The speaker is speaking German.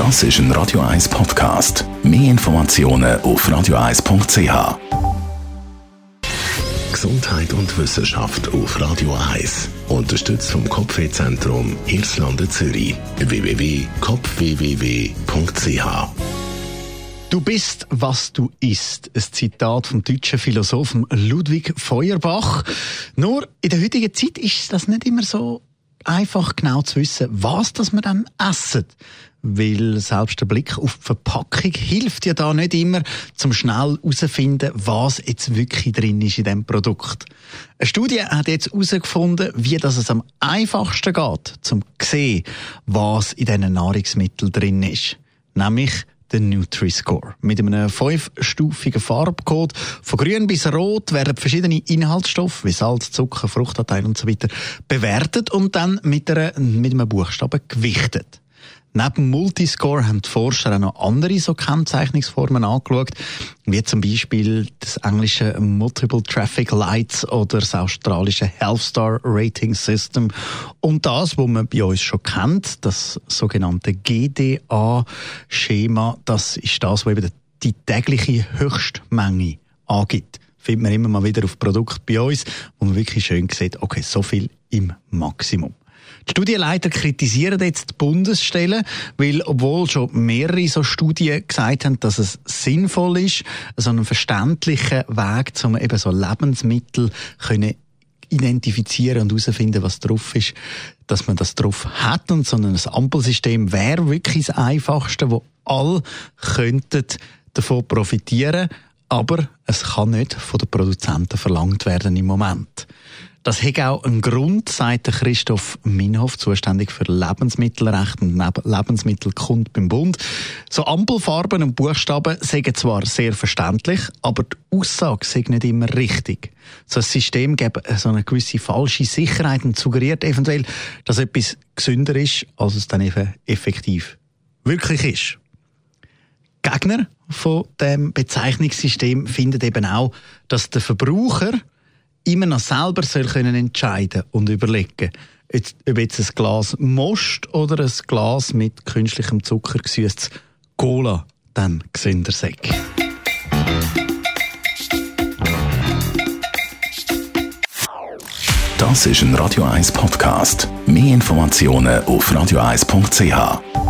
Das ist ein Radio 1 Podcast. Mehr Informationen auf radio1.ch. Gesundheit und Wissenschaft auf Radio 1. Unterstützt vom Kopfwehzentrum Irlande Zürich. www.kopfwww.ch Du bist, was du isst. Ein Zitat vom deutschen Philosophen Ludwig Feuerbach. Nur in der heutigen Zeit ist das nicht immer so einfach genau zu wissen, was das wir dann essen. Weil selbst der Blick auf die Verpackung hilft ja da nicht immer, zum schnell herauszufinden, was jetzt wirklich drin ist in dem Produkt. Eine Studie hat jetzt herausgefunden, wie das es am einfachsten geht, zum sehen, was in diesen Nahrungsmitteln drin ist. Nämlich den Nutri-Score. Mit einem fünfstufigen Farbcode von grün bis rot werden verschiedene Inhaltsstoffe wie Salz, Zucker, Fruchtanteil und so bewertet und dann mit, einer, mit einem Buchstaben gewichtet. Neben Multiscore haben die Forscher auch noch andere so Kennzeichnungsformen angeschaut, wie zum Beispiel das englische Multiple Traffic Lights oder das australische Health Star Rating System und das, was man bei uns schon kennt, das sogenannte GDA-Schema, das ist das, was eben die tägliche Höchstmenge angibt. Findet man immer mal wieder auf Produkten bei uns, wo man wirklich schön sieht, okay, so viel im Maximum. Die Studienleiter kritisieren jetzt die Bundesstelle, weil obwohl schon mehrere so Studien gesagt haben, dass es sinnvoll ist, so einen verständlichen Weg, um eben so Lebensmittel können identifizieren und herausfinden, was drauf ist, dass man das drauf hat und so ein Ampelsystem wäre wirklich das Einfachste, wo alle könnten davon profitieren, aber es kann nicht von den Produzenten verlangt werden im Moment. Das hat auch einen Grund, sagt Christoph Minhoff, zuständig für Lebensmittelrecht und Lebensmittelkund beim Bund. So Ampelfarben und Buchstaben sind zwar sehr verständlich, aber die Aussage ist nicht immer richtig. So ein System gibt so eine gewisse falsche Sicherheit und suggeriert eventuell, dass etwas gesünder ist, als es dann eben effektiv wirklich ist. Gegner von dem Bezeichnungssystem finden eben auch, dass der Verbraucher immer noch selber soll können entscheiden und überlegen, ob jetzt ein Glas Most oder ein Glas mit künstlichem Zucker gesüßtes Cola dann gesünder sei. Das ist ein Radio 1 Podcast. Mehr Informationen auf radio1.ch.